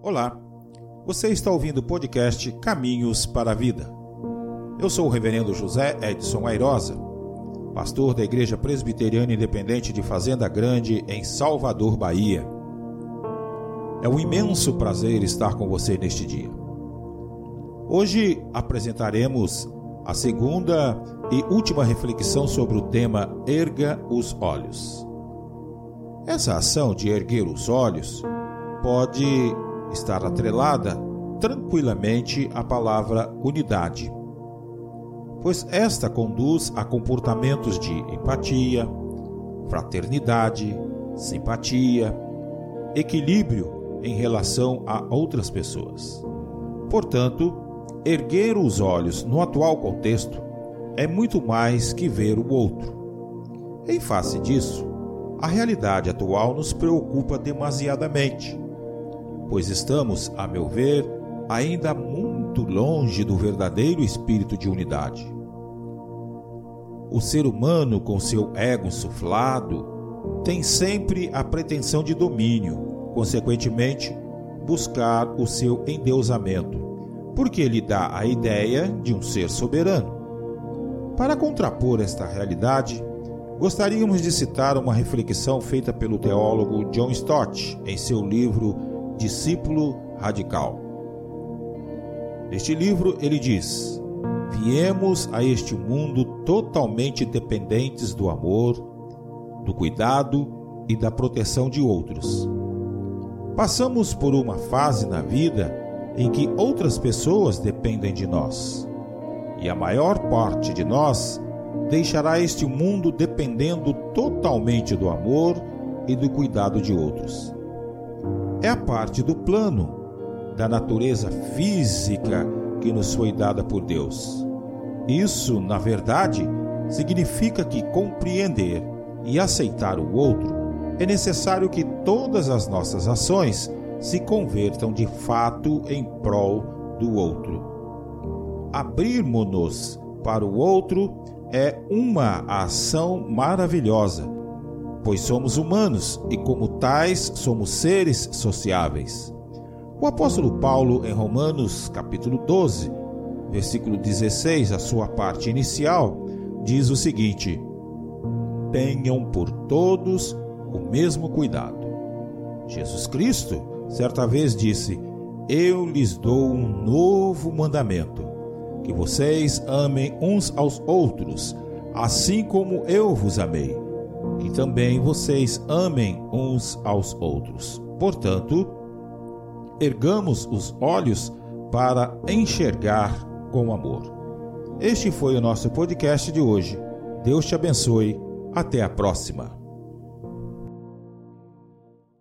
Olá, você está ouvindo o podcast Caminhos para a Vida. Eu sou o Reverendo José Edson Airosa, pastor da Igreja Presbiteriana Independente de Fazenda Grande, em Salvador, Bahia. É um imenso prazer estar com você neste dia. Hoje apresentaremos a segunda e última reflexão sobre o tema Erga os Olhos. Essa ação de erguer os olhos pode estar atrelada tranquilamente à palavra unidade, pois esta conduz a comportamentos de empatia, fraternidade, simpatia, equilíbrio em relação a outras pessoas. Portanto, erguer os olhos no atual contexto é muito mais que ver o outro. Em face disso, a realidade atual nos preocupa demasiadamente pois estamos, a meu ver, ainda muito longe do verdadeiro espírito de unidade. O ser humano, com seu ego insuflado, tem sempre a pretensão de domínio, consequentemente, buscar o seu endeusamento, porque lhe dá a ideia de um ser soberano. Para contrapor esta realidade, gostaríamos de citar uma reflexão feita pelo teólogo John Stott em seu livro discípulo radical. Neste livro, ele diz: Viemos a este mundo totalmente dependentes do amor, do cuidado e da proteção de outros. Passamos por uma fase na vida em que outras pessoas dependem de nós. E a maior parte de nós deixará este mundo dependendo totalmente do amor e do cuidado de outros é a parte do plano da natureza física que nos foi dada por Deus. Isso, na verdade, significa que compreender e aceitar o outro é necessário que todas as nossas ações se convertam de fato em prol do outro. Abrirmos-nos para o outro é uma ação maravilhosa pois somos humanos e, como tais, somos seres sociáveis. O apóstolo Paulo, em Romanos, capítulo 12, versículo 16, a sua parte inicial, diz o seguinte: Tenham por todos o mesmo cuidado. Jesus Cristo, certa vez, disse: Eu lhes dou um novo mandamento, que vocês amem uns aos outros, assim como eu vos amei que também vocês amem uns aos outros. Portanto, ergamos os olhos para enxergar com amor. Este foi o nosso podcast de hoje. Deus te abençoe. Até a próxima.